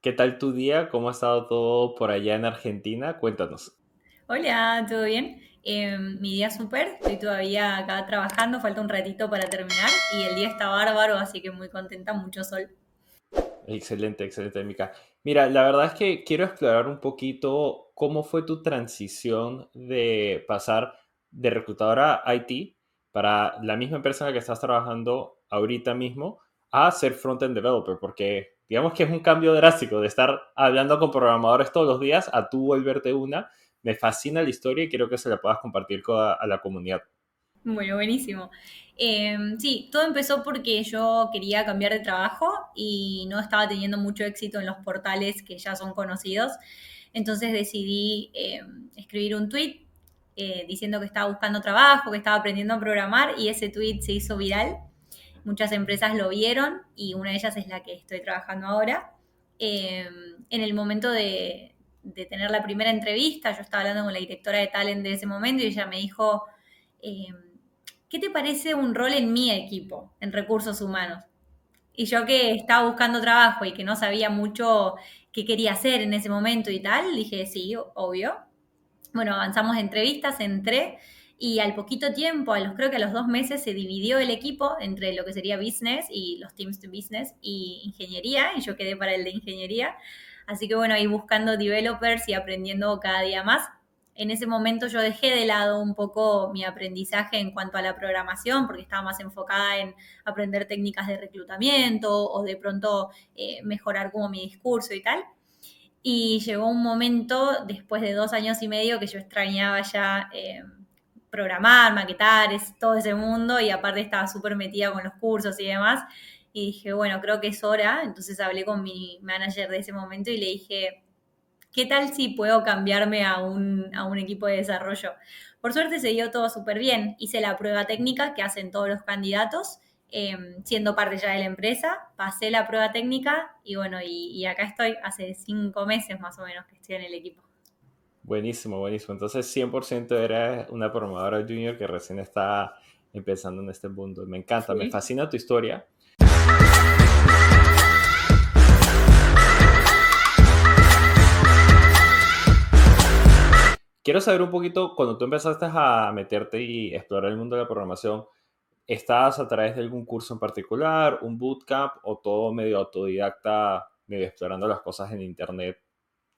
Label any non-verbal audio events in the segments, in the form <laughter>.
¿Qué tal tu día? ¿Cómo ha estado todo por allá en Argentina? Cuéntanos. Hola, ¿todo bien? Eh, mi día súper, estoy todavía acá trabajando, falta un ratito para terminar y el día está bárbaro, así que muy contenta, mucho sol. Excelente, excelente, Mica. Mira, la verdad es que quiero explorar un poquito cómo fue tu transición de pasar de reclutadora a IT para la misma empresa en la que estás trabajando ahorita mismo a ser front-end developer, porque digamos que es un cambio drástico de estar hablando con programadores todos los días a tú volverte una. Me fascina la historia y quiero que se la puedas compartir con a, a la comunidad. Bueno, buenísimo. Eh, sí, todo empezó porque yo quería cambiar de trabajo y no estaba teniendo mucho éxito en los portales que ya son conocidos. Entonces decidí eh, escribir un tweet eh, diciendo que estaba buscando trabajo, que estaba aprendiendo a programar y ese tweet se hizo viral. Muchas empresas lo vieron y una de ellas es la que estoy trabajando ahora. Eh, en el momento de, de, tener la primera entrevista, yo estaba hablando con la directora de talent de ese momento y ella me dijo, eh, ¿qué te parece un rol en mi equipo, en recursos humanos? Y yo que estaba buscando trabajo y que no sabía mucho qué quería hacer en ese momento y tal, dije, sí, obvio. Bueno, avanzamos entrevistas, entré y al poquito tiempo, a los, creo que a los dos meses, se dividió el equipo entre lo que sería business y los teams de business y ingeniería, y yo quedé para el de ingeniería. Así que bueno, ahí buscando developers y aprendiendo cada día más en ese momento yo dejé de lado un poco mi aprendizaje en cuanto a la programación, porque estaba más enfocada en aprender técnicas de reclutamiento o de pronto eh, mejorar como mi discurso y tal. Y llegó un momento, después de dos años y medio, que yo extrañaba ya eh, programar, maquetar, es, todo ese mundo, y aparte estaba súper metida con los cursos y demás. Y dije, bueno, creo que es hora. Entonces hablé con mi manager de ese momento y le dije, ¿qué tal si puedo cambiarme a un, a un equipo de desarrollo? Por suerte se dio todo súper bien. Hice la prueba técnica que hacen todos los candidatos, eh, siendo parte ya de la empresa. Pasé la prueba técnica y bueno, y, acá estoy hace cinco meses más o menos que estoy en el equipo. Buenísimo, buenísimo. Entonces 100% eres una programadora junior que recién está empezando en este mundo. Me encanta, sí. me fascina tu historia. Quiero saber un poquito, cuando tú empezaste a meterte y explorar el mundo de la programación, ¿estabas a través de algún curso en particular, un bootcamp o todo medio autodidacta, medio explorando las cosas en internet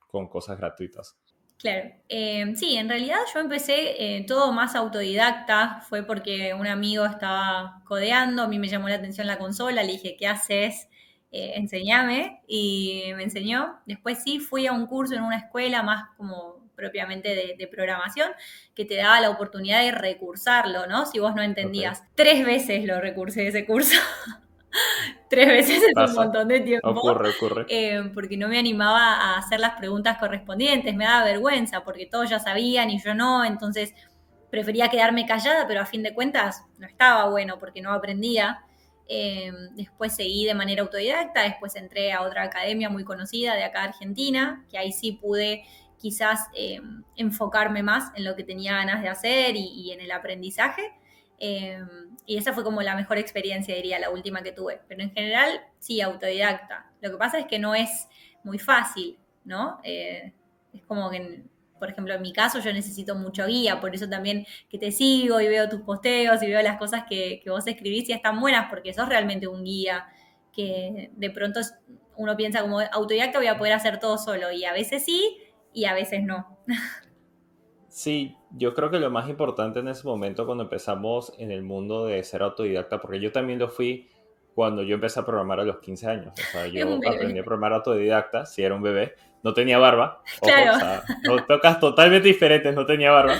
con cosas gratuitas? Claro, eh, sí, en realidad yo empecé eh, todo más autodidacta, fue porque un amigo estaba codeando, a mí me llamó la atención la consola, le dije, ¿qué haces? Eh, enseñame y me enseñó. Después sí fui a un curso en una escuela más como propiamente de, de, programación, que te daba la oportunidad de recursarlo, ¿no? Si vos no entendías. Okay. Tres veces lo recursé ese curso. <laughs> <laughs> Tres veces en un montón de tiempo. Ocurre, ocurre. Eh, porque no me animaba a hacer las preguntas correspondientes, me daba vergüenza, porque todos ya sabían y yo no, entonces prefería quedarme callada, pero a fin de cuentas no estaba bueno porque no aprendía. Eh, después seguí de manera autodidacta, después entré a otra academia muy conocida de acá Argentina, que ahí sí pude quizás eh, enfocarme más en lo que tenía ganas de hacer y, y en el aprendizaje. Eh, y esa fue como la mejor experiencia, diría, la última que tuve. Pero en general, sí, autodidacta. Lo que pasa es que no es muy fácil, ¿no? Eh, es como que, por ejemplo, en mi caso yo necesito mucho guía, por eso también que te sigo y veo tus posteos y veo las cosas que, que vos escribís y están buenas porque sos realmente un guía que de pronto uno piensa como autodidacta voy a poder hacer todo solo y a veces sí, y a veces no. <laughs> Sí, yo creo que lo más importante en ese momento cuando empezamos en el mundo de ser autodidacta, porque yo también lo fui cuando yo empecé a programar a los 15 años. O sea, <laughs> yo aprendí a programar autodidacta, si era un bebé, no tenía barba. <laughs> Ojo, claro. O sea, no, tocas totalmente diferentes, no tenía barba.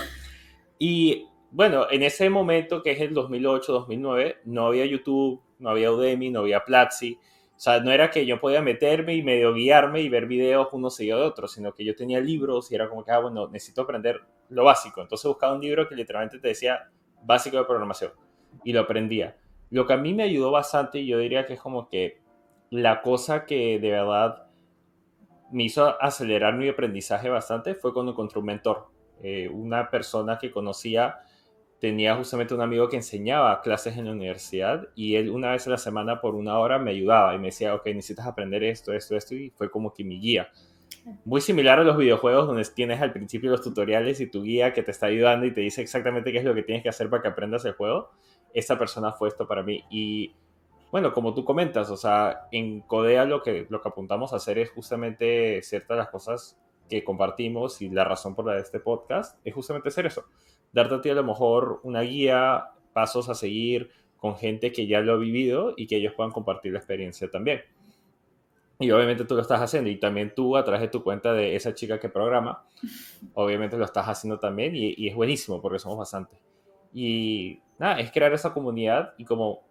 Y bueno, en ese momento, que es el 2008, 2009, no había YouTube, no había Udemy, no había Platzi. O sea, no era que yo podía meterme y medio guiarme y ver videos uno seguido de otro, sino que yo tenía libros y era como que, ah, bueno, necesito aprender lo básico. Entonces buscaba un libro que literalmente te decía básico de programación y lo aprendía. Lo que a mí me ayudó bastante, y yo diría que es como que la cosa que de verdad me hizo acelerar mi aprendizaje bastante fue cuando encontré un mentor, eh, una persona que conocía tenía justamente un amigo que enseñaba clases en la universidad y él una vez a la semana por una hora me ayudaba y me decía, ok, necesitas aprender esto, esto, esto, y fue como que mi guía. Muy similar a los videojuegos donde tienes al principio los tutoriales y tu guía que te está ayudando y te dice exactamente qué es lo que tienes que hacer para que aprendas el juego. Esta persona fue esto para mí y bueno, como tú comentas, o sea, en Codea lo que, lo que apuntamos a hacer es justamente ciertas las cosas que compartimos y la razón por la de este podcast es justamente hacer eso. Darte a ti a lo mejor una guía, pasos a seguir con gente que ya lo ha vivido y que ellos puedan compartir la experiencia también. Y obviamente tú lo estás haciendo y también tú a través de tu cuenta de esa chica que programa, obviamente lo estás haciendo también y, y es buenísimo porque somos bastante. Y nada, es crear esa comunidad y como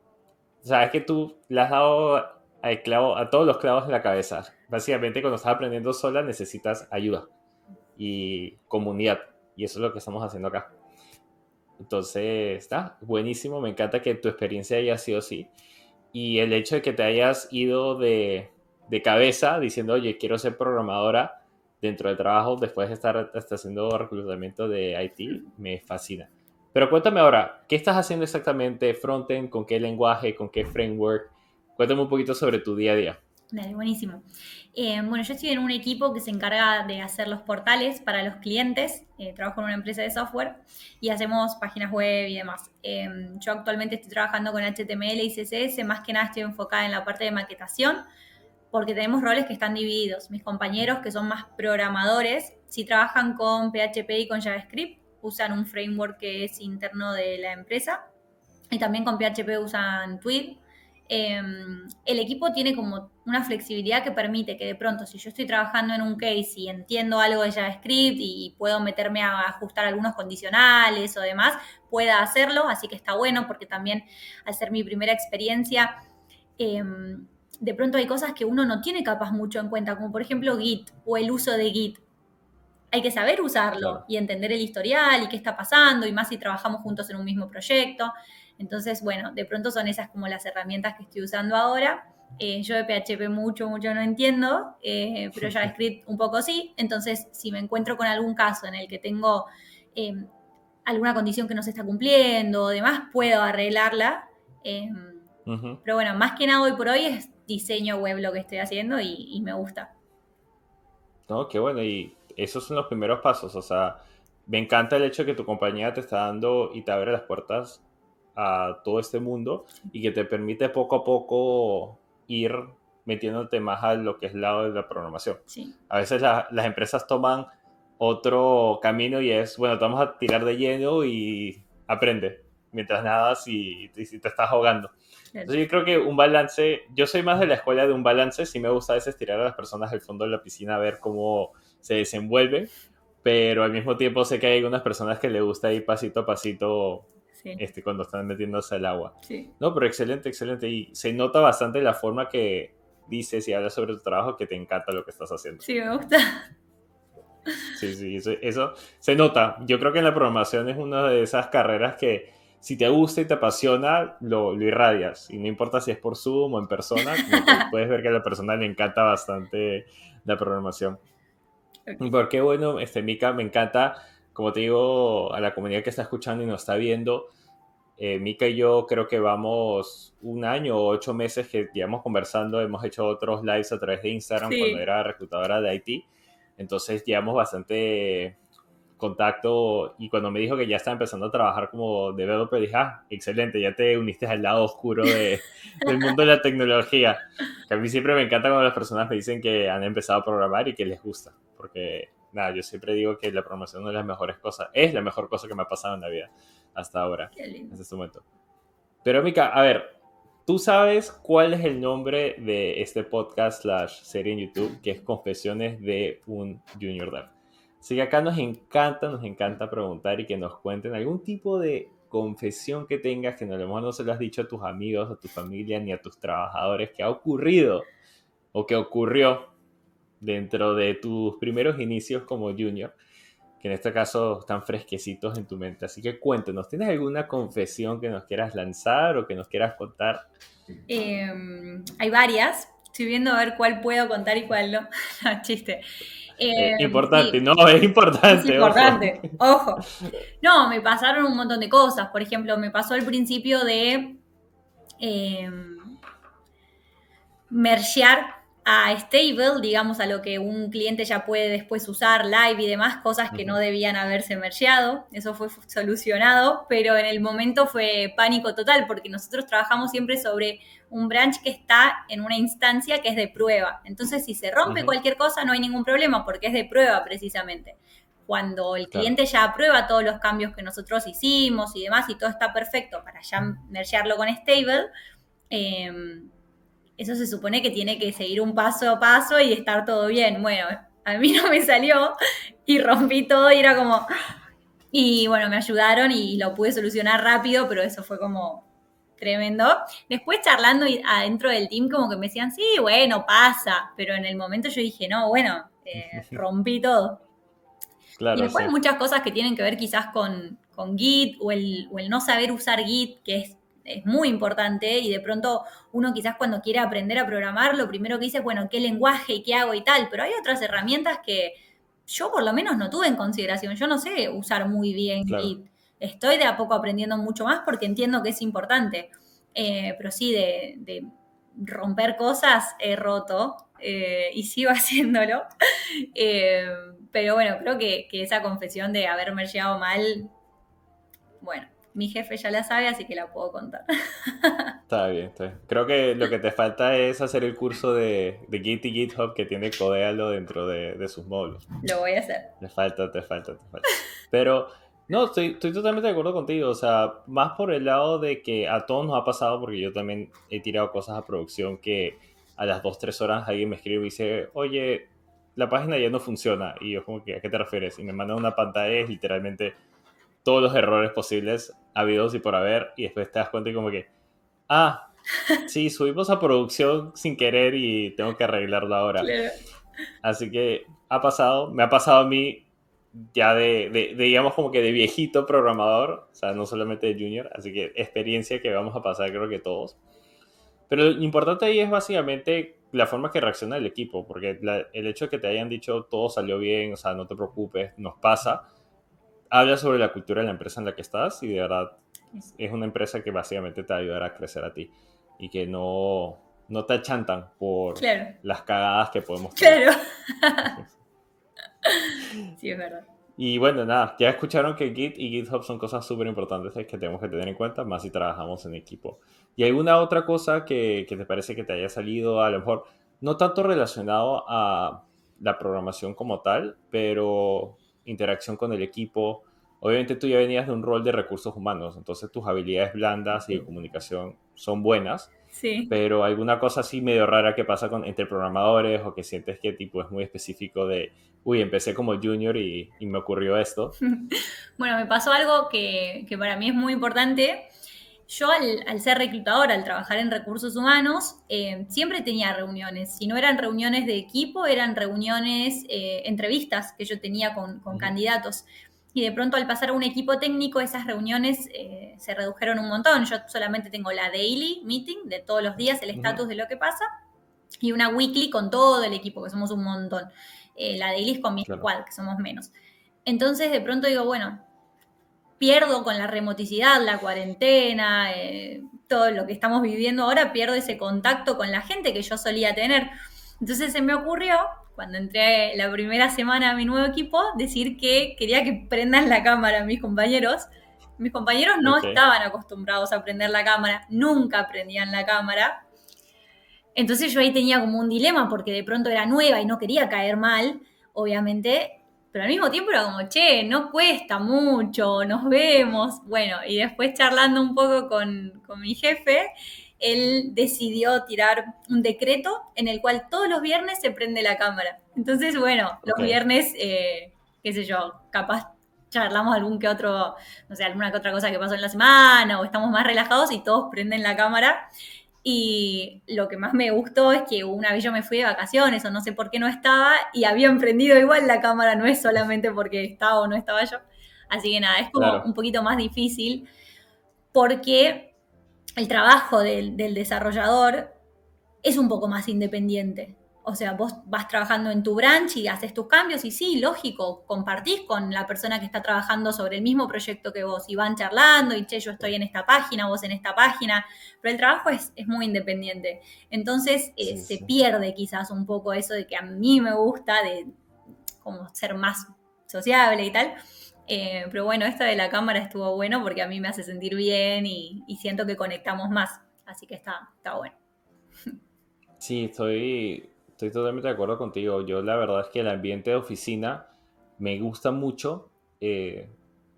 o sea, es que tú le has dado a, clavo, a todos los clavos en la cabeza. Básicamente, cuando estás aprendiendo sola, necesitas ayuda y comunidad. Y eso es lo que estamos haciendo acá. Entonces, está buenísimo. Me encanta que tu experiencia haya sido así. Y el hecho de que te hayas ido de, de cabeza diciendo, oye, quiero ser programadora dentro del trabajo después de estar haciendo reclutamiento de IT, me fascina. Pero cuéntame ahora, ¿qué estás haciendo exactamente frontend? ¿Con qué lenguaje? ¿Con qué framework? Cuéntame un poquito sobre tu día a día. Dale, buenísimo. Eh, bueno, yo estoy en un equipo que se encarga de hacer los portales para los clientes. Eh, trabajo en una empresa de software y hacemos páginas web y demás. Eh, yo actualmente estoy trabajando con HTML y CSS. Más que nada estoy enfocada en la parte de maquetación porque tenemos roles que están divididos. Mis compañeros que son más programadores, sí trabajan con PHP y con JavaScript usan un framework que es interno de la empresa y también con PHP usan Tweet. Em, el equipo tiene como una flexibilidad que permite que de pronto, si yo estoy trabajando en un case y entiendo algo de JavaScript y puedo meterme a ajustar algunos condicionales o demás, pueda hacerlo. Así que está bueno porque también al ser mi primera experiencia, em, de pronto hay cosas que uno no tiene capaz mucho en cuenta, como por ejemplo Git o el uso de Git hay que saber usarlo y entender el historial y qué está pasando, y más si trabajamos juntos en un mismo proyecto. Entonces, bueno, de pronto son esas como las herramientas que estoy usando ahora. Eh, yo de PHP mucho, mucho no entiendo, eh, pero JavaScript un poco sí. Entonces, si me encuentro con algún caso en el que tengo em, alguna condición que no se está cumpliendo o demás, puedo arreglarla. Em, pero bueno, más que nada hoy por hoy es diseño web lo que estoy haciendo y, y me gusta. No, qué bueno. Y esos son los primeros pasos. O sea, me encanta el hecho de que tu compañía te está dando y te abre las puertas a todo este mundo y que te permite poco a poco ir metiéndote más a lo que es el lado de la programación. A veces las empresas toman otro camino y es, bueno, te vamos a tirar de lleno y aprende mientras nada si, si te estás ahogando. Entonces yo creo que un balance, yo soy más de la escuela de un balance, sí me gusta a veces tirar a las personas al fondo de la piscina a ver cómo se desenvuelve, pero al mismo tiempo sé que hay algunas personas que le gusta ir pasito a pasito este, cuando están metiéndose al agua. No, pero excelente, excelente. Y se nota bastante la forma que dices y hablas sobre tu trabajo que te encanta lo que estás haciendo. Sí, me gusta. Sí, sí, eso, se nota. Yo creo que en la programación es una de esas carreras que si te gusta y te apasiona, lo, lo irradias. Y no importa si es por Zoom o en persona, <laughs> puedes ver que a la persona le encanta bastante la programación. Porque bueno, este, Mika, me encanta, como te digo, a la comunidad que está escuchando y nos está viendo. Eh, Mika y yo creo que vamos un año o ocho meses que llevamos conversando, hemos hecho otros lives a través de Instagram cuando era reclutadora de IT. Entonces llevamos bastante contacto y cuando me dijo que ya estaba empezando a trabajar como developer, dije, ah, excelente, ya te uniste al lado oscuro de, <laughs> del mundo de la tecnología. Que a mí siempre me encanta cuando las personas me dicen que han empezado a programar y que les gusta porque nada, yo siempre digo que la programación es las mejores cosas, es la mejor cosa que me ha pasado en la vida hasta ahora, hasta este momento. Pero Mika, a ver, tú sabes cuál es el nombre de este podcast slash serie en YouTube, que es Confesiones de un Junior Dev. Así que acá nos encanta, nos encanta preguntar y que nos cuenten algún tipo de confesión que tengas que a lo mejor no se lo has dicho a tus amigos, a tu familia ni a tus trabajadores que ha ocurrido o que ocurrió dentro de tus primeros inicios como junior, que en este caso están fresquecitos en tu mente. Así que cuéntanos, ¿tienes alguna confesión que nos quieras lanzar o que nos quieras contar? Em, hay varias. Estoy viendo a ver cuál puedo contar y cuál no. <laughs> no chiste. Eh, importante, no, <laughs> es importante. Es importante, ojo. No, me pasaron un montón de cosas. Por ejemplo, me pasó al principio de eh, mergear a stable, digamos, a lo que un cliente ya puede después usar, live y demás, cosas que no debían haberse mergeado. Eso fue solucionado, pero en el momento fue pánico total, porque nosotros trabajamos siempre sobre un branch que está en una instancia que es de prueba. Entonces, si se rompe cualquier cosa, no hay ningún problema, porque es de prueba precisamente. Cuando el cliente ya aprueba todos los cambios que nosotros hicimos y demás, y todo está perfecto para ya mergearlo con stable, eh, eso se supone que tiene que seguir un paso a paso y estar todo bien. Bueno, a mí <laughs> no me salió y rompí todo y era como... Y bueno, me ayudaron y lo pude solucionar rápido, pero eso fue como tremendo. Después charlando adentro del team como que me decían, sí, bueno, pasa, pero en el momento yo dije, no, bueno, eh, <laughs> rompí todo. y después muchas cosas que tienen que ver quizás con, con Git o el, o el no saber usar Git, que es es muy importante y de pronto uno quizás cuando quiere aprender a programar, lo primero que dice es, bueno, ¿qué lenguaje y qué hago y tal? Pero hay otras herramientas que yo por lo menos no tuve en consideración. Yo no sé usar muy bien y estoy de a poco aprendiendo mucho más porque entiendo que es importante. Eh, pero sí, de, romper cosas he roto eh, y sigo <laughs> haciéndolo. Eh, pero bueno, creo que, que esa confesión de haberme llegado mal, bueno, mi jefe ya la sabe, así que la puedo contar. <laughs> Está bien, está bien. Creo que lo que te falta es hacer el curso de, de Git y GitHub que tiene Codealo dentro de, sus módulos. Lo voy a hacer. Te falta, te falta, te falta. Pero, no, estoy, estoy totalmente de acuerdo contigo. O sea, más por el lado de que a todos nos ha pasado, porque yo también he tirado cosas a producción que a las 2, 3 horas alguien me escribe y dice, oye, la página ya no funciona. Y yo como que, ¿a qué te refieres? Y me manda una pantalla, es literalmente todos los errores posibles habidos y por haber, y después te das cuenta y como que, ah, sí, subimos a producción sin querer y tengo que arreglarlo ahora. Así que ha pasado, me ha pasado a mí ya de, de, digamos, como que de viejito programador, o sea, no solamente de junior, así que experiencia que vamos a pasar creo que todos. Pero lo importante ahí es básicamente la forma que reacciona el equipo, porque el hecho de que te hayan dicho todo salió bien, o sea, no te preocupes, nos pasa, habla sobre la cultura de la empresa en la que estás y de verdad es una empresa que básicamente te va a crecer a ti y que no, no te achantan por las cagadas que podemos tener. Claro. <laughs> sí, es verdad. Y bueno, nada, ya escucharon que Git y GitHub son cosas súper importantes que tenemos que tener en cuenta, más si trabajamos en equipo. ¿Y alguna otra cosa que, que te parece que te haya salido, a lo mejor, no tanto relacionado a la programación como tal, pero interacción con el equipo. Obviamente tú ya venías de un rol de recursos humanos, entonces tus habilidades blandas y de comunicación son buenas. Sí. Pero alguna cosa así medio rara que pasa con, entre programadores o que sientes que tipo es muy específico de, uy, empecé como junior y, y me ocurrió esto. <laughs> bueno, me pasó algo que, que para mí es muy importante yo al, ser reclutadora, al trabajar en recursos humanos, eh, siempre tenía reuniones. Si no eran reuniones de equipo, eran reuniones, eh, entrevistas que yo tenía con, candidatos. Y de pronto al pasar a un equipo técnico, esas reuniones eh, se redujeron un montón. Yo solamente tengo la daily meeting de todos los días, el estatus de lo que pasa, y una weekly con todo el equipo, que somos un montón. la daily es con mi squad, que somos menos. Entonces de pronto digo, bueno, pierdo con la remoticidad, la cuarentena, eh, todo lo que estamos viviendo ahora, pierdo ese contacto con la gente que yo solía tener. Entonces se me ocurrió, cuando entré la primera semana a mi nuevo equipo, decir que quería que prendan la cámara mis compañeros. Mis compañeros no estaban acostumbrados a prender la cámara, nunca prendían la cámara. Entonces yo ahí tenía como un dilema porque de pronto era nueva y no quería caer mal, obviamente, pero al mismo tiempo era como, che, no cuesta mucho, nos vemos. Bueno, y después charlando un poco con, mi jefe, él decidió tirar un decreto en el cual todos los viernes se prende la cámara. Entonces, bueno, los viernes, eh, qué sé yo, capaz charlamos algún que otro, no sé, alguna que otra cosa que pasó en la semana o estamos más relajados y todos prenden la cámara. Y lo que más me gustó es que una vez yo me fui de vacaciones o no sé por qué no estaba y había emprendido igual la cámara, no es solamente porque estaba o no estaba yo. Así que nada, es como un poquito más difícil porque el trabajo del, desarrollador es un poco más independiente. O sea, vos vas trabajando en tu branch y haces tus cambios y sí, lógico, compartís con la persona que está trabajando sobre el mismo proyecto que vos y van charlando y che, yo estoy en esta página, vos en esta página, pero el trabajo es, muy independiente. Entonces eh, se pierde quizás un poco eso de que a mí me gusta de como ser más sociable y tal. Eh, pero bueno, esto de la cámara estuvo bueno porque a mí me hace sentir bien y, y siento que conectamos más. Así que está, está bueno. Sí, estoy, estoy totalmente de acuerdo contigo. Yo la verdad es que el ambiente de oficina me gusta mucho. Eh,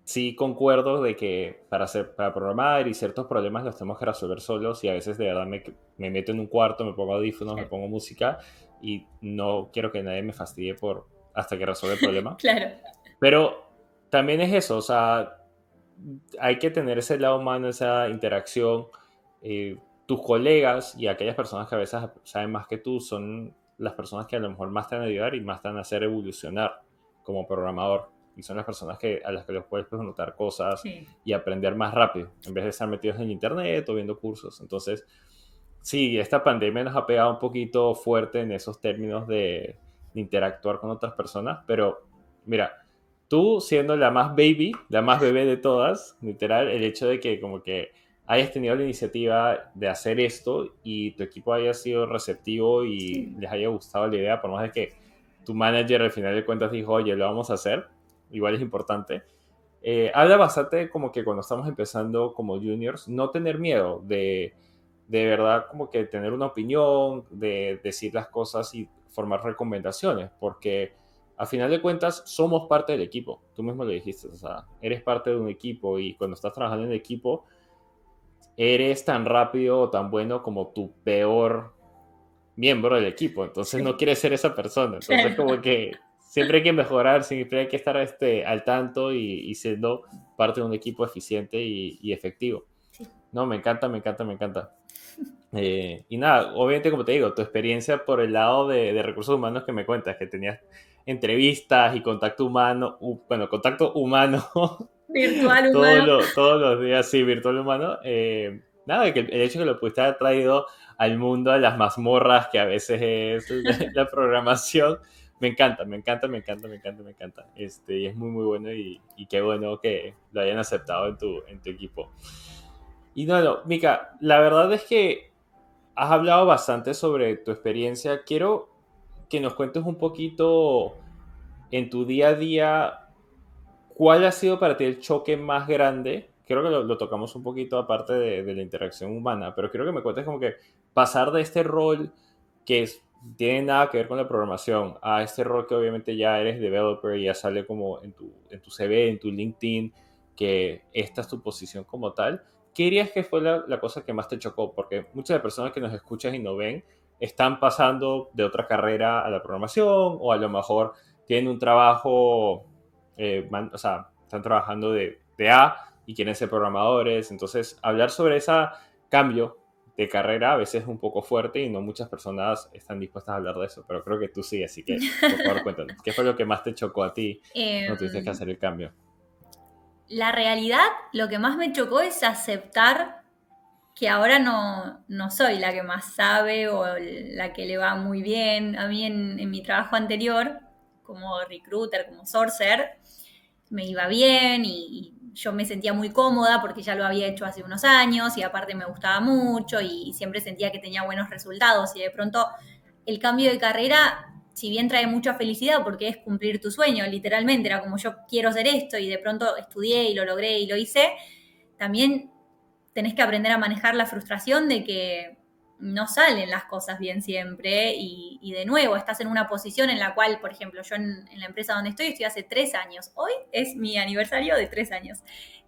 sí concuerdo de que para, hacer, para programar y ciertos problemas los tenemos que resolver solos y a veces de verdad me, me meto en un cuarto, me pongo audífonos, me pongo música y no quiero que nadie me fastidie por hasta que resuelva el <laughs> problema. claro. Pero también es eso, o sea, hay que tener ese lado humano, esa interacción. Eh, tus colegas y aquellas personas que a veces saben más que tú son las personas que a lo mejor más te van a ayudar y más te van a hacer evolucionar como programador. Y son las personas que, a las que les puedes preguntar cosas y aprender más rápido, en vez de estar metidos en internet o viendo cursos. Entonces, sí, esta pandemia nos ha pegado un poquito fuerte en esos términos de, de interactuar con otras personas, pero mira, tú siendo la más baby, la más bebé de todas, literal, el hecho de que como que hayas tenido la iniciativa de hacer esto y tu equipo haya sido receptivo y les haya gustado la idea, por más de que tu manager al final de cuentas dijo, oye, lo vamos a hacer, igual es importante. Eh, habla bastante como que cuando estamos empezando como juniors, no tener miedo de, de verdad como que tener una opinión, de decir las cosas y formar recomendaciones, porque al final de cuentas somos parte del equipo, tú mismo lo dijiste, o sea, eres parte de un equipo y cuando estás trabajando en el equipo, eres tan rápido o tan bueno como tu peor miembro del equipo. Entonces no quieres ser esa persona. Entonces como que siempre hay que mejorar, siempre hay que estar este, al tanto y, siendo parte de un equipo eficiente y, efectivo. No, me encanta, me encanta, me encanta. Eh, y nada, obviamente como te digo, tu experiencia por el lado de, recursos humanos que me cuentas, que tenías entrevistas y contacto humano, bueno, contacto humano <laughs> Virtual humano. todos los días, sí, virtual humano. Eh, nada, que el hecho de que lo pudiste haber traído al mundo de las mazmorras, que a veces es <laughs> la programación, me encanta, me encanta, me encanta, me encanta, me encanta. Este, y es muy, muy bueno y, y qué bueno que lo hayan aceptado en tu, en tu equipo. Y no, no, Mika, la verdad es que has hablado bastante sobre tu experiencia. Quiero que nos cuentes un poquito en tu día a día ¿Cuál ha sido para ti el choque más grande? Creo que lo, tocamos un poquito aparte de, la interacción humana, pero quiero que me cuentes como que pasar de este rol que tiene nada que ver con la programación a este rol que obviamente ya eres developer y ya sale como en tu, en tu CV, en tu LinkedIn, que esta es tu posición como tal. ¿Qué dirías que fue la, la cosa que más te chocó? Porque muchas de las personas que nos escuchan y no ven están pasando de otra carrera a la programación o a lo mejor tienen un trabajo eh, o sea, están trabajando de, de, A y quieren ser programadores. Entonces, hablar sobre ese cambio de carrera a veces es un poco fuerte y no muchas personas están dispuestas a hablar de eso, pero creo que tú sí, así que por favor <laughs> cuéntanos, ¿qué fue lo que más te chocó a ti cuando tuviste que hacer el cambio? La realidad, lo que más me chocó es aceptar que ahora no, no, soy la que más sabe o la que le va muy bien. A mí en, en mi trabajo anterior, como recruiter, como sourcer, me iba bien y, yo me sentía muy cómoda porque ya lo había hecho hace unos años y aparte me gustaba mucho y siempre sentía que tenía buenos resultados y de pronto el cambio de carrera, si bien trae mucha felicidad porque es cumplir tu sueño, literalmente era como yo quiero hacer esto y de pronto estudié y lo logré y lo hice, también tenés que aprender a manejar la frustración de que no salen las cosas bien siempre y, de nuevo estás en una posición en la cual, por ejemplo, yo en, la empresa donde estoy estoy hace tres años. Hoy es mi aniversario de tres años.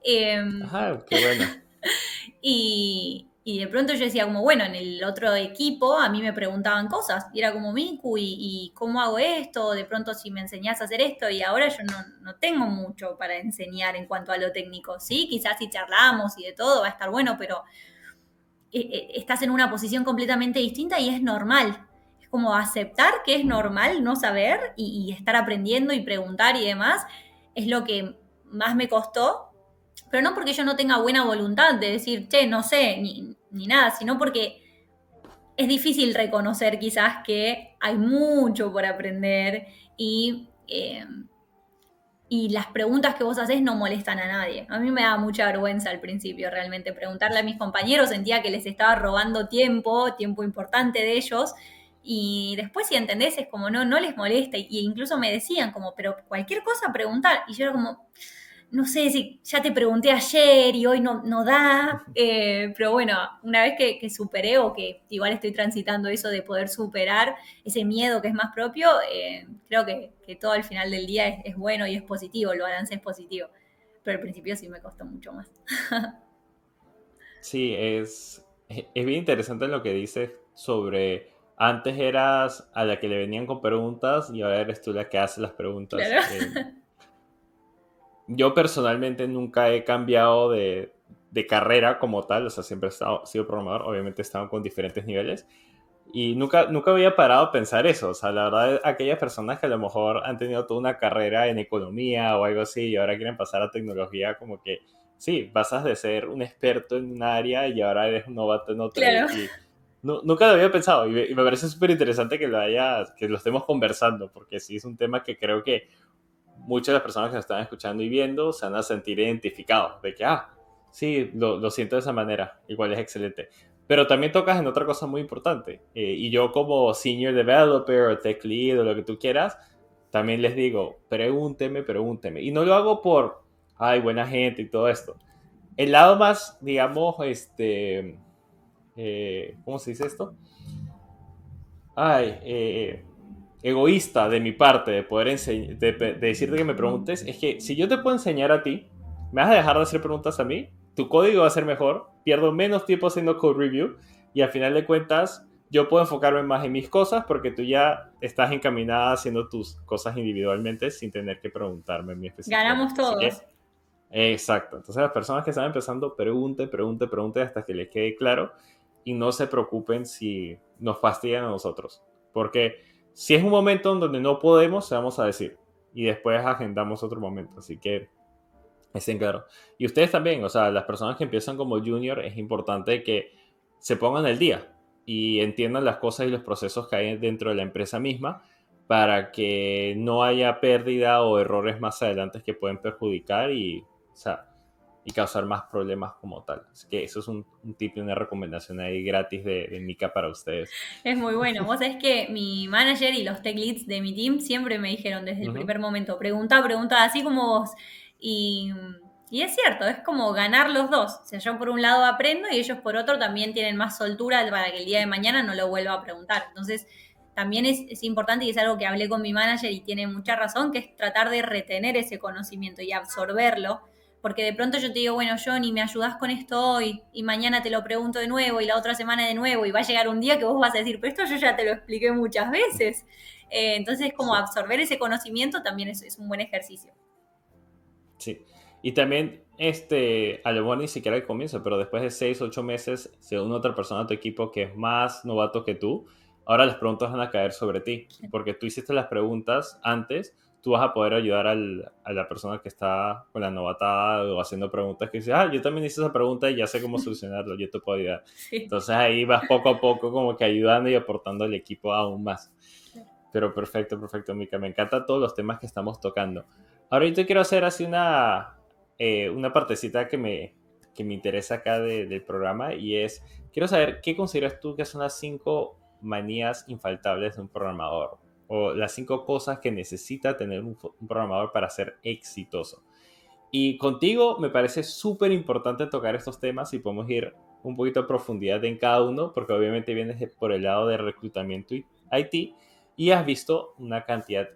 Em, Ajá, qué bueno. <laughs> y, de pronto yo decía como, bueno, en el otro equipo a mí me preguntaban cosas y era como, Miku, ¿y, cómo hago esto? De pronto si me enseñás a hacer esto y ahora yo no, no tengo mucho para enseñar en cuanto a lo técnico. Sí, quizás si charlamos y de todo va a estar bueno, pero estás en una posición completamente distinta y es normal. Es como aceptar que es normal no saber y, estar aprendiendo y preguntar y demás es lo que más me costó, pero no porque yo no tenga buena voluntad de decir, che, no sé, ni, nada, sino porque es difícil reconocer quizás que hay mucho por aprender y, eh, y las preguntas que vos haces no molestan a nadie. A mí me da mucha vergüenza al principio realmente preguntarle a mis compañeros, sentía que les estaba robando tiempo, tiempo importante de ellos. Y después si entendés es como no, no les molesta. Y incluso me decían como, pero cualquier cosa preguntar. Y yo era como, no sé si ya te pregunté ayer y hoy no, no da, <laughs> eh, pero bueno, una vez que, superé o que igual estoy transitando eso de poder superar ese miedo que es más propio, eh, creo que, todo al final del día es, bueno y es positivo, el balance es positivo, pero al principio sí me costó mucho más. <laughs> sí, es, es bien interesante lo que dices sobre antes eras a la que le venían con preguntas y ahora eres tú la que hace las preguntas. Eh, yo personalmente nunca he cambiado de, carrera como tal, o sea, siempre he estado, sido programador, obviamente he estado con diferentes niveles. Y nunca, nunca había parado a pensar eso. O sea, la verdad, aquellas personas que a lo mejor han tenido toda una carrera en economía o algo así y ahora quieren pasar a tecnología, como que sí, pasas de ser un experto en un área y ahora eres un novato en otra. Y nunca lo había pensado y me, y me parece súper interesante que lo, haya, que lo estemos conversando, porque sí es un tema que creo que muchas de las personas que están escuchando y viendo se van a sentir identificados de que, ah, sí, lo, lo siento de esa manera, igual es excelente. Pero también tocas en otra cosa muy importante. Eh, y yo como senior developer o tech lead o lo que tú quieras, también les digo, pregúnteme, pregúnteme. Y no lo hago por, ay, buena gente y todo esto. El lado más, digamos, este, eh, ¿cómo se dice esto? Ay, eh, egoísta de mi parte de poder de, decirte que me preguntes es que si yo te puedo enseñar a ti, me vas a dejar de hacer preguntas a mí, tu código va a ser mejor, pierdo menos tiempo haciendo code review y al final de cuentas yo puedo enfocarme más en mis cosas porque tú ya estás encaminada haciendo tus cosas individualmente sin tener que preguntarme en mi específico. Ganamos todos. exacto. Entonces las personas que están empezando, pregunten, pregunten, pregunten hasta que les quede claro y no se preocupen si nos fastidian a nosotros. Porque si es un momento en donde no podemos, se vamos a decir. Y después agendamos otro momento. Así que estén claro. Y ustedes también, o sea, las personas que empiezan como junior, es importante que se pongan el día y entiendan las cosas y los procesos que hay dentro de la empresa misma para que no haya pérdida o errores más adelante que pueden perjudicar y, o sea, y causar más problemas como tal. Así que eso es un, tip y una recomendación ahí gratis de, de, Mika para ustedes. Es muy bueno. Vos sabés que mi manager y los tech leads de mi team siempre me dijeron desde el primer momento, pregunta, pregunta, así como vos. Y, y, es cierto, es como ganar los dos. O sea, yo por un lado aprendo y ellos por otro también tienen más soltura para que el día de mañana no lo vuelva a preguntar. Entonces, también es, es, importante y es algo que hablé con mi manager y tiene mucha razón, que es tratar de retener ese conocimiento y absorberlo porque de pronto yo te digo, bueno, Johnny, me ayudas con esto hoy y mañana te lo pregunto de nuevo y la otra semana de nuevo y va a llegar un día que vos vas a decir, pero esto yo ya te lo expliqué muchas veces. Eh, entonces, como absorber ese conocimiento también es, es, un buen ejercicio. Sí, y también, este, a lo mejor ni siquiera al comienzo, pero después de seis, ocho meses, si una otra persona de tu equipo que es más novato que tú, ahora las preguntas van a caer sobre ti, porque tú hiciste las preguntas antes tú vas a poder ayudar al, a la persona que está con la novatada o haciendo preguntas que dice, ah, yo también hice esa pregunta y ya sé cómo <laughs> solucionarlo, yo te puedo ayudar. Entonces ahí vas poco a poco como que ayudando y aportando al equipo aún más. Pero perfecto, perfecto, Mika. Me encantan todos los temas que estamos tocando. Ahora yo te quiero hacer así una, eh, una partecita que me, que me interesa acá del programa y es, quiero saber qué consideras tú que son las cinco manías infaltables de un programador o las cinco cosas que necesita tener un, programador para ser exitoso. Y contigo me parece súper importante tocar estos temas y podemos ir un poquito a profundidad en cada uno, porque obviamente vienes por el lado de reclutamiento IT y has visto una cantidad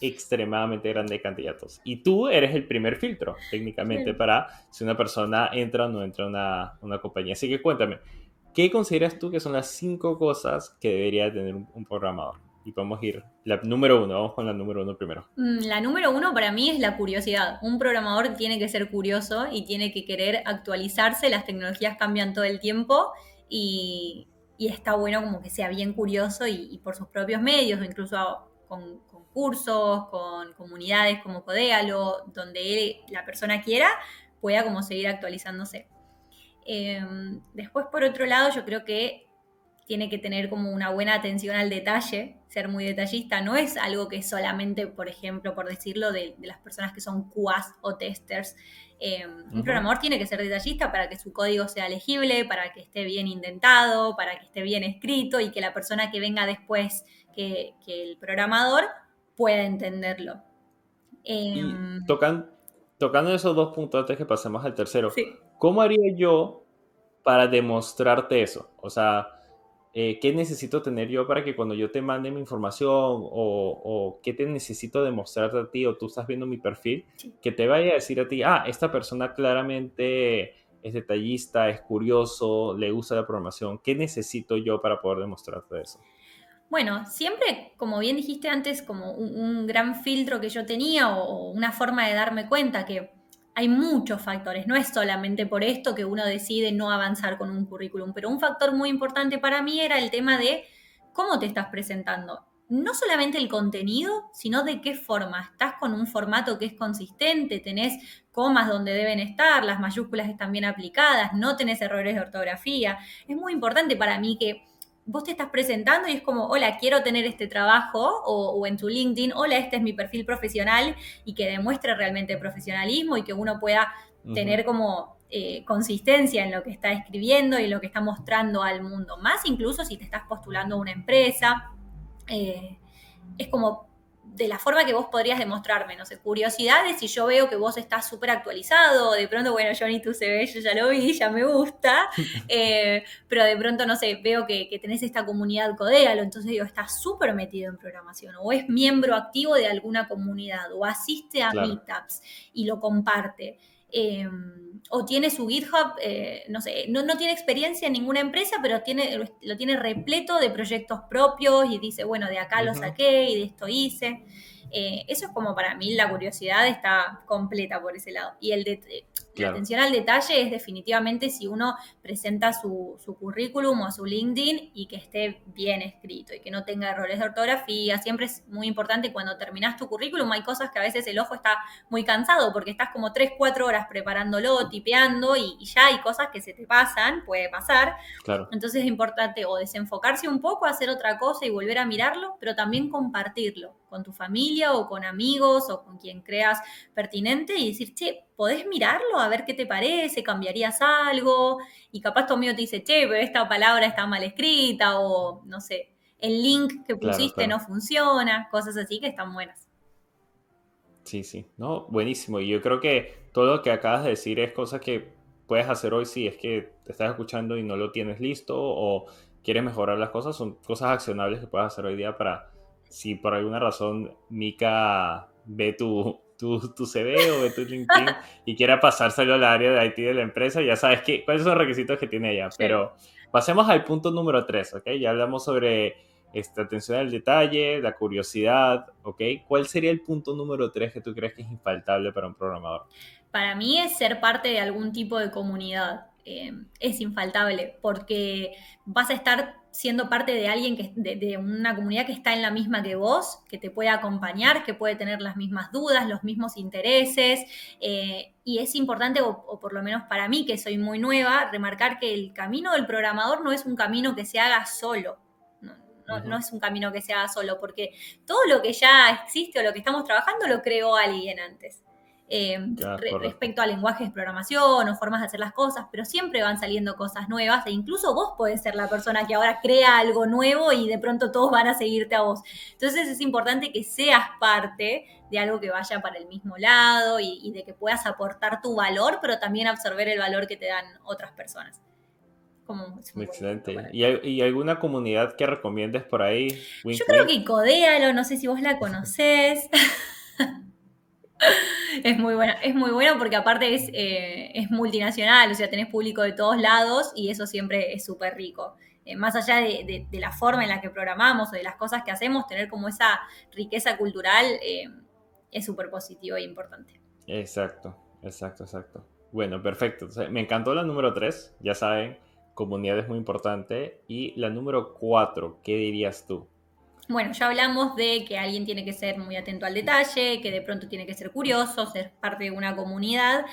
extremadamente grande de candidatos. Y tú eres el primer filtro, técnicamente, para si una persona entra o no entra a una, una, compañía. Así que cuéntame, ¿qué consideras tú que son las cinco cosas que debería tener un programador? Y podemos ir. La número uno, vamos con la número uno primero. Mm, la número uno para mí es la curiosidad. Un programador tiene que ser curioso y tiene que querer actualizarse. Las tecnologías cambian todo el tiempo y, está bueno como que sea bien curioso y, por sus propios medios, incluso con, cursos, con comunidades como Codealo, donde la persona quiera, pueda como seguir actualizándose. Em, después, por otro lado, yo creo que tiene que tener como una buena atención al detalle, ser muy detallista. No es algo que solamente, por ejemplo, por decirlo, de, las personas que son QAs o testers. Eh, un programador tiene que ser detallista para que su código sea legible, para que esté bien indentado, para que esté bien escrito y que la persona que venga después que, el programador pueda entenderlo. Em, tocando esos dos puntos antes que pasemos al tercero, ¿cómo haría yo para demostrarte eso? O sea, eh, ¿qué necesito tener yo para que cuando yo te mande mi información o, qué te necesito demostrarte a ti o tú estás viendo mi perfil, que te vaya a decir a ti, ah, esta persona claramente es detallista, es curioso, le gusta la programación, ¿qué necesito yo para poder demostrarte eso? Bueno, siempre, como bien dijiste antes, como un, gran filtro que yo tenía o una forma de darme cuenta que hay muchos factores, no es solamente por esto que uno decide no avanzar con un currículum, pero un factor muy importante para mí era el tema de cómo te estás presentando. No solamente el contenido, sino de qué forma. Estás con un formato que es consistente, tenés comas donde deben estar, las mayúsculas están bien aplicadas, no tenés errores de ortografía. Es muy importante para mí que vos te estás presentando y es como, hola, quiero tener este trabajo, o, en tu LinkedIn, hola, este es mi perfil profesional, y que demuestre realmente profesionalismo y que uno pueda tener como eh, consistencia en lo que está escribiendo y lo que está mostrando al mundo. Más incluso si te estás postulando a una empresa. Eh, es como de la forma que vos podrías demostrarme, no sé, curiosidades, si yo veo que vos estás súper actualizado, de pronto, bueno, Johnny, tú se ve, yo ya lo vi, ya me gusta, <laughs> eh, pero de pronto, no sé, veo que, tenés esta comunidad Codéalo, entonces digo, estás súper metido en programación, o es miembro activo de alguna comunidad, o asiste a meetups y lo comparte. Em, o tiene su GitHub, eh, no sé, no, tiene experiencia en ninguna empresa, pero tiene, lo tiene repleto de proyectos propios y dice, bueno, de acá lo saqué y de esto hice. Eh, eso es como para mí la curiosidad está completa por ese lado. Y el de, la atención al detalle es definitivamente si uno presenta su, currículum o su LinkedIn y que esté bien escrito y que no tenga errores de ortografía. Siempre es muy importante cuando terminas tu currículum. Hay cosas que a veces el ojo está muy cansado porque estás como 3, 4 horas preparándolo, tipeando y, ya hay cosas que se te pasan, puede pasar. Entonces es importante o desenfocarse un poco, hacer otra cosa y volver a mirarlo, pero también compartirlo con tu familia o con amigos o con quien creas pertinente y decir, che, ¿podés mirarlo a ver qué te parece? ¿Cambiarías algo? Y capaz tu amigo te dice, che, pero esta palabra está mal escrita o no sé, el link que pusiste no funciona, cosas así que están buenas. Sí, sí, no, buenísimo. Y yo creo que todo lo que acabas de decir es cosas que puedes hacer hoy si es que te estás escuchando y no lo tienes listo o quieres mejorar las cosas, son cosas accionables que puedes hacer hoy día para si por alguna razón Mika ve tu, tu, tu CV o ve tu LinkedIn <laughs> y quiera pasárselo al área de IT de la empresa, ya sabes que, cuáles son los requisitos que tiene ella. Pero pasemos al punto número 3, ¿ok? Ya hablamos sobre esta atención al detalle, la curiosidad, ¿ok? ¿Cuál sería el punto número 3 que tú crees que es infaltable para un programador? Para mí es ser parte de algún tipo de comunidad. Eh, es infaltable porque vas a estar siendo parte de alguien que de, una comunidad que está en la misma que vos, que te puede acompañar, que puede tener las mismas dudas, los mismos intereses. Eh, y es importante, o, por lo menos para mí, que soy muy nueva, remarcar que el camino del programador no es un camino que se haga solo. no es un camino que se haga solo, porque todo lo que ya existe o lo que estamos trabajando lo creó alguien antes. Eh, respecto a lenguajes de programación o formas de hacer las cosas, pero siempre van saliendo cosas nuevas e incluso vos podés ser la persona que ahora crea algo nuevo y de pronto todos van a seguirte a vos. Entonces es importante que seas parte de algo que vaya para el mismo lado y, de que puedas aportar tu valor, pero también absorber el valor que te dan otras personas. Excelente. ¿Y, alguna comunidad que recomiendes por ahí? Yo creo que Codéalo, no sé si vos la conocés. <laughs> <laughs> es muy buena, es muy bueno porque aparte es, eh, es, multinacional, o sea, tenés público de todos lados y eso siempre es súper rico. Eh, más allá de, la forma en la que programamos o de las cosas que hacemos, tener como esa riqueza cultural eh, es súper positivo e importante. Exacto, exacto, exacto. Bueno, perfecto. me encantó la número 3, ya saben, comunidad es muy importante. Y la número 4, ¿qué dirías tú? Bueno, ya hablamos de que alguien tiene que ser muy atento al detalle, que de pronto tiene que ser curioso, ser parte de una comunidad.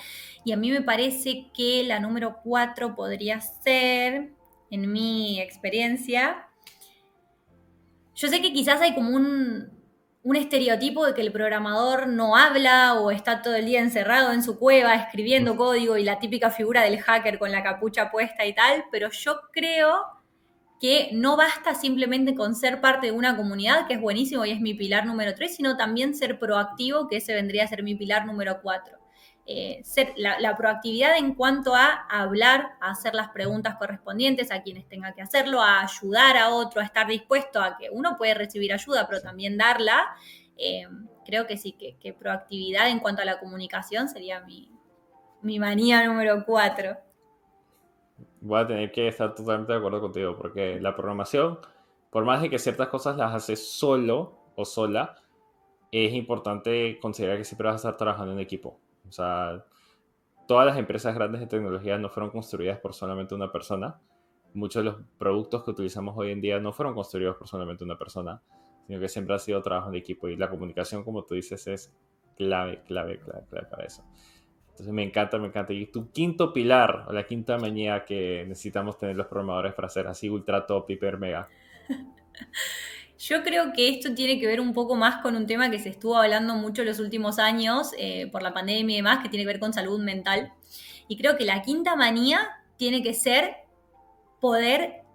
Y a mí me parece que la número cuatro podría ser en mi experiencia, yo sé que quizás hay como un, un estereotipo de que el programador no habla o está todo el día encerrado en su cueva escribiendo código y la típica figura del hacker con la capucha puesta y tal, pero yo creo que no basta simplemente con ser parte de una comunidad, que es buenísimo y es mi pilar número tres, sino también ser proactivo, que ese vendría a ser mi pilar número cuatro. Eh, ser, la, proactividad en cuanto a hablar, a hacer las preguntas correspondientes a quienes tenga que hacerlo, a ayudar a otro, a estar dispuesto a que uno puede recibir ayuda, pero también darla. Eh, creo que sí, que, proactividad en cuanto a la comunicación sería mi, mi manía número cuatro. Voy a tener que estar totalmente de acuerdo contigo, porque la programación, por más de que ciertas cosas las haces solo o sola, es importante considerar que siempre vas a estar trabajando en equipo. O sea, todas las empresas grandes de tecnología no fueron construidas por solamente una persona. Muchos de los productos que utilizamos hoy en día no fueron construidos por solamente una persona, sino que siempre ha sido trabajo en equipo. Y la comunicación, como tú dices, es clave, clave, clave, clave para eso. Entonces me encanta, me encanta. Y tu quinto pilar, o la quinta manía que necesitamos tener los programadores para ser así ultra top, hiper, mega. <laughs> Yo creo que esto tiene que ver un poco más con un tema que se estuvo hablando mucho en los últimos años eh, por la pandemia y demás, que tiene que ver con salud mental. Y creo que la quinta manía tiene que ser poder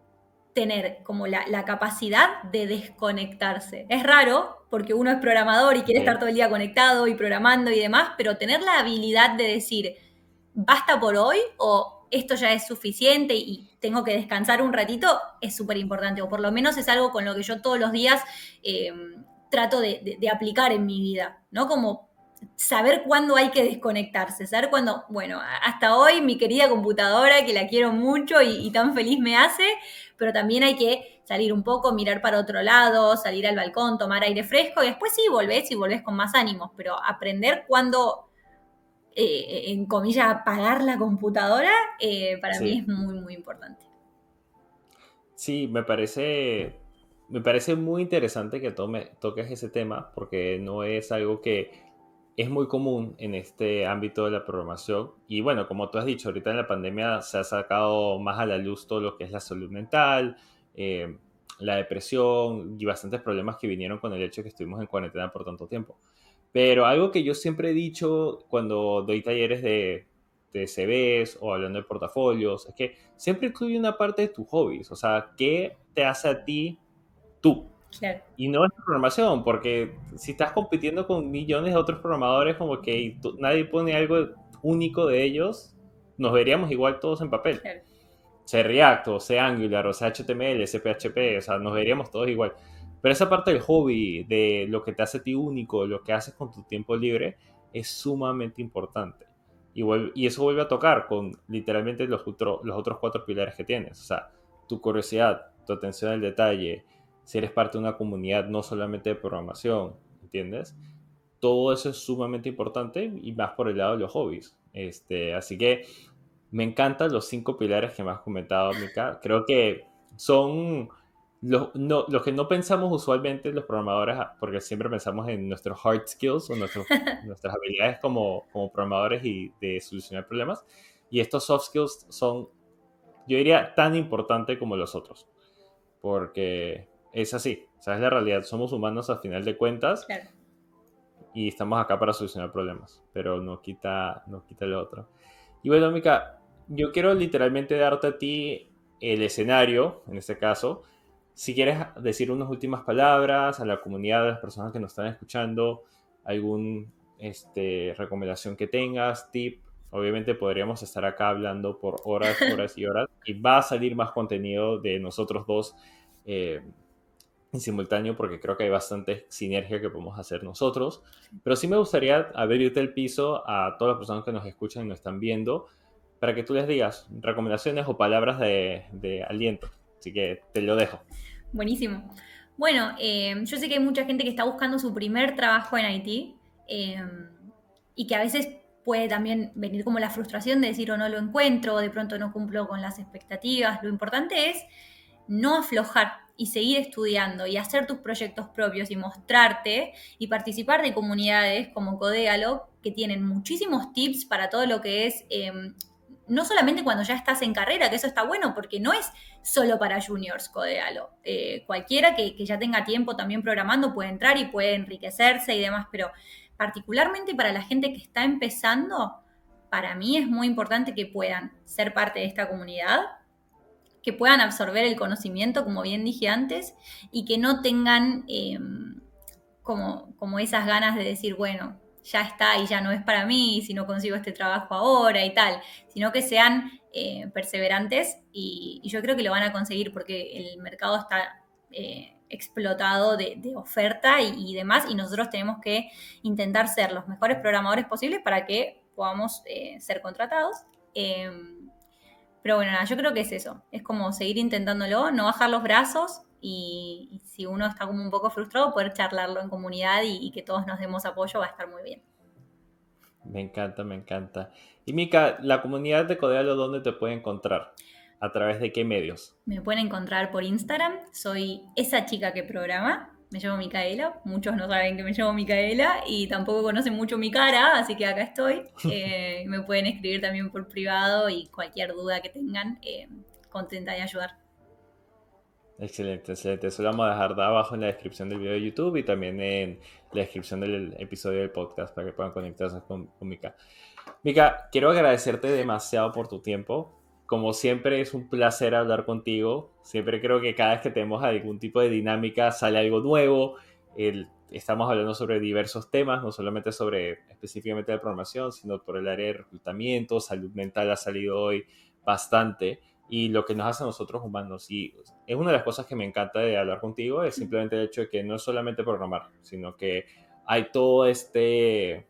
tener como la, capacidad de desconectarse. Es raro porque uno es programador y quiere estar todo el día conectado y programando y demás, pero tener la habilidad de decir, basta por hoy o esto ya es suficiente y tengo que descansar un ratito, es súper importante, o por lo menos es algo con lo que yo todos los días em, trato de, aplicar en mi vida, ¿no? Como saber cuándo hay que desconectarse, saber cuándo, bueno, hasta hoy mi querida computadora, que la quiero mucho y, y tan feliz me hace, pero también hay que salir un poco, mirar para otro lado, salir al balcón, tomar aire fresco y después sí volvés y volvés con más ánimos, pero aprender cuándo eh, en comillas, apagar la computadora, eh, para mí es muy, muy importante. Sí, me parece, me parece muy interesante que tome, toques ese tema porque no es algo que es muy común en este ámbito de la programación. Y bueno, como tú has dicho, ahorita en la pandemia se ha sacado más a la luz todo lo que es la salud mental, eh, la depresión y bastantes problemas que vinieron con el hecho de que estuvimos en cuarentena por tanto tiempo. Pero algo que yo siempre he dicho cuando doy talleres de, de CVs o hablando de portafolios, es que siempre incluye una parte de tus hobbies, o sea, ¿qué te hace a ti tú? Y no es programación, porque si estás compitiendo con millones de otros programadores, como que nadie pone algo único de ellos, nos veríamos igual todos en papel. Sea React, o sea Angular, o sea HTML, CPHP, o sea, nos veríamos todos igual. Pero esa parte del hobby, de lo que te hace a ti único, lo que haces con tu tiempo libre, es sumamente importante. Y, y eso vuelve a tocar con literalmente los, los otros cuatro pilares que tienes. O sea, tu curiosidad, tu atención al detalle, si eres parte de una comunidad no solamente de programación, ¿entiendes? Todo eso es sumamente importante y más por el lado de los hobbies. Este, así que me encantan los cinco pilares que me has comentado, Mika. Creo que son los, no, que no pensamos usualmente los programadores, porque siempre pensamos en nuestros hard skills o <laughs> nuestras habilidades como, como programadores y de solucionar problemas. Y estos soft skills son, yo diría, tan importantes como los otros. Porque es así, o sea, es la realidad. Somos humanos a final de cuentas. Y estamos acá para solucionar problemas, pero no quita, no quita lo otro. Y bueno, Mika, yo quiero literalmente darte a ti el escenario, en este caso, si quieres decir unas últimas palabras a la comunidad, a las personas que nos están escuchando, algún este, recomendación que tengas, tip, obviamente podríamos estar acá hablando por horas, <laughs> horas y horas y va a salir más contenido de nosotros dos eh, en simultáneo porque creo que hay bastante sinergia que podemos hacer nosotros. Pero sí me gustaría abrirte el piso a todas las personas que nos escuchan y nos están viendo para que tú les digas recomendaciones o palabras de, de aliento. Así que te lo dejo. Buenísimo. Bueno, eh, yo sé que hay mucha gente que está buscando su primer trabajo en Haití eh, y que a veces puede también venir como la frustración de decir o no lo encuentro, o de pronto no cumplo con las expectativas. Lo importante es no aflojar y seguir estudiando y hacer tus proyectos propios y mostrarte y participar de comunidades como Codéalo que tienen muchísimos tips para todo lo que es eh, no solamente cuando ya estás en carrera, que eso está bueno, porque no es solo para juniors Codealo. Eh, cualquiera que, ya tenga tiempo también programando puede entrar y puede enriquecerse y demás, pero particularmente para la gente que está empezando, para mí es muy importante que puedan ser parte de esta comunidad, que puedan absorber el conocimiento, como bien dije antes, y que no tengan em, como, como esas ganas de decir, bueno, ya está y ya no es para mí, si no consigo este trabajo ahora y tal, sino que sean eh, perseverantes y, yo creo que lo van a conseguir porque el mercado está eh, explotado de, oferta y, demás y nosotros tenemos que intentar ser los mejores programadores posibles para que podamos eh, ser contratados. Pero bueno, nada, yo creo que es eso, es como seguir intentándolo, no bajar los brazos y, si uno está como un poco frustrado, poder charlarlo en comunidad y, que todos nos demos apoyo va a estar muy bien. Me encanta, me encanta. Y Mika, la comunidad de Codealo, ¿dónde te puede encontrar? ¿A través de qué medios? Me pueden encontrar por Instagram, soy esa chica que programa, me llamo Micaela, muchos no saben que me llamo Micaela y tampoco conocen mucho mi cara, así que acá estoy. <laughs> Eh, me pueden escribir también por privado y cualquier duda que tengan, eh, contenta de ayudar. Excelente, excelente. Eso lo vamos a dejar de abajo en la descripción del video de YouTube y también en la descripción del episodio del podcast para que puedan conectarse con, con Mika. Mika, quiero agradecerte demasiado por tu tiempo. Como siempre es un placer hablar contigo. Siempre creo que cada vez que tenemos algún tipo de dinámica sale algo nuevo. El, estamos hablando sobre diversos temas, no solamente sobre específicamente de programación, sino por el área de reclutamiento, salud mental ha salido hoy bastante y lo que nos hace a nosotros humanos. Y es una de las cosas que me encanta de hablar contigo, es simplemente el hecho de que no es solamente programar, sino que hay todo este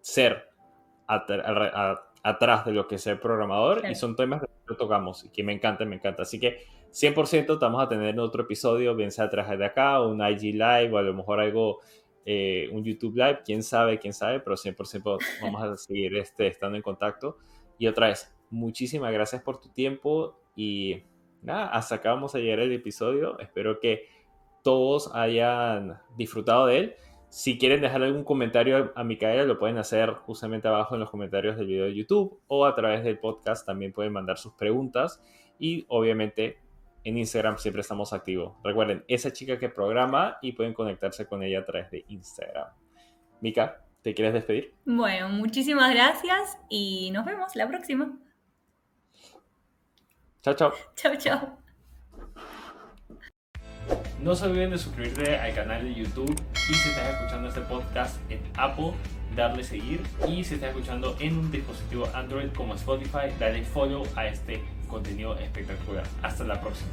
ser atrás de lo que es ser programador y son temas que tocamos y que me encantan, me encanta. Así que 100% estamos a tener otro episodio, bien sea atrás de acá, un IG Live o a lo mejor algo, eh, un YouTube Live, quién sabe, quién sabe, pero 100% vamos a <laughs> seguir este, estando en contacto. Y otra vez, muchísimas gracias por tu tiempo y nada, hasta acá vamos a llegar el episodio. Espero que todos hayan disfrutado de él. Si quieren dejar algún comentario a Micaela, lo pueden hacer justamente abajo en los comentarios del video de YouTube o a través del podcast también pueden mandar sus preguntas. Y obviamente en Instagram siempre estamos activos. Recuerden, esa chica que programa y pueden conectarse con ella a través de Instagram. Mica, ¿te quieres despedir? Bueno, muchísimas gracias y nos vemos la próxima. Chao, chao. Chao, chao. No se olviden de suscribirte al canal de YouTube y si estás escuchando este podcast en Apple, darle seguir y si estás escuchando en un dispositivo Android como Spotify, dale follow a este contenido espectacular. Hasta la próxima.